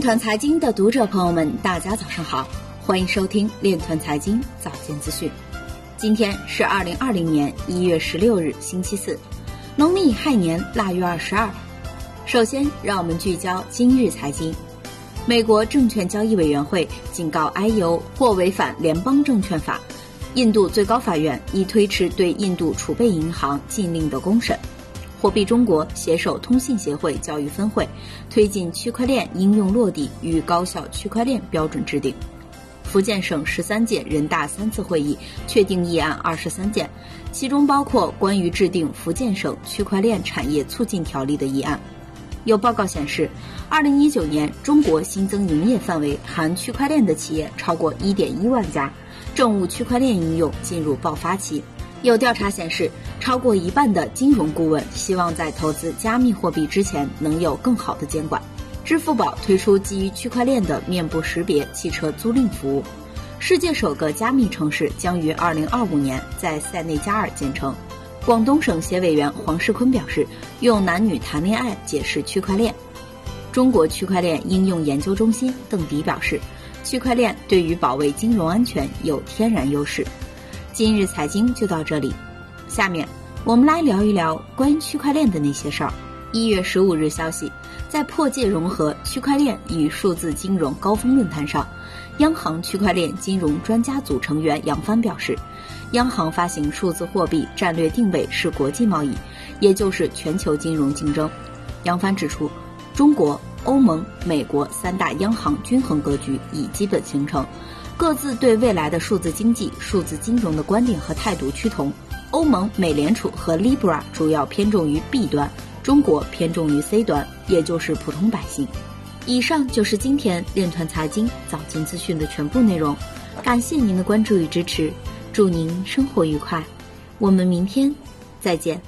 团财经的读者朋友们，大家早上好，欢迎收听链团财经早间资讯。今天是二零二零年一月十六日，星期四，农历亥年腊月二十二。首先，让我们聚焦今日财经。美国证券交易委员会警告 IEO 或违反联邦证券法。印度最高法院已推迟对印度储备银行禁令的公审。货币中国携手通信协会教育分会，推进区块链应用落地与高效区块链标准制定。福建省十三届人大三次会议确定议案二十三件，其中包括关于制定福建省区块链产业促进条例的议案。有报告显示，二零一九年中国新增营业范围含区块链的企业超过一点一万家，政务区块链应用进入爆发期。有调查显示，超过一半的金融顾问希望在投资加密货币之前能有更好的监管。支付宝推出基于区块链的面部识别汽车租赁服务。世界首个加密城市将于二零二五年在塞内加尔建成。广东省协委员黄世坤表示，用男女谈恋爱解释区块链。中国区块链应用研究中心邓迪表示，区块链对于保卫金融安全有天然优势。今日财经就到这里，下面我们来聊一聊关于区块链的那些事儿。一月十五日消息，在破界融合区块链与数字金融高峰论坛上，央行区块链金融专家组成员杨帆表示，央行发行数字货币战略定位是国际贸易，也就是全球金融竞争。杨帆指出，中国、欧盟、美国三大央行均衡格局已基本形成。各自对未来的数字经济、数字金融的观点和态度趋同。欧盟、美联储和 Libra 主要偏重于 B 端，中国偏重于 C 端，也就是普通百姓。以上就是今天链团财经早间资讯的全部内容，感谢您的关注与支持，祝您生活愉快，我们明天再见。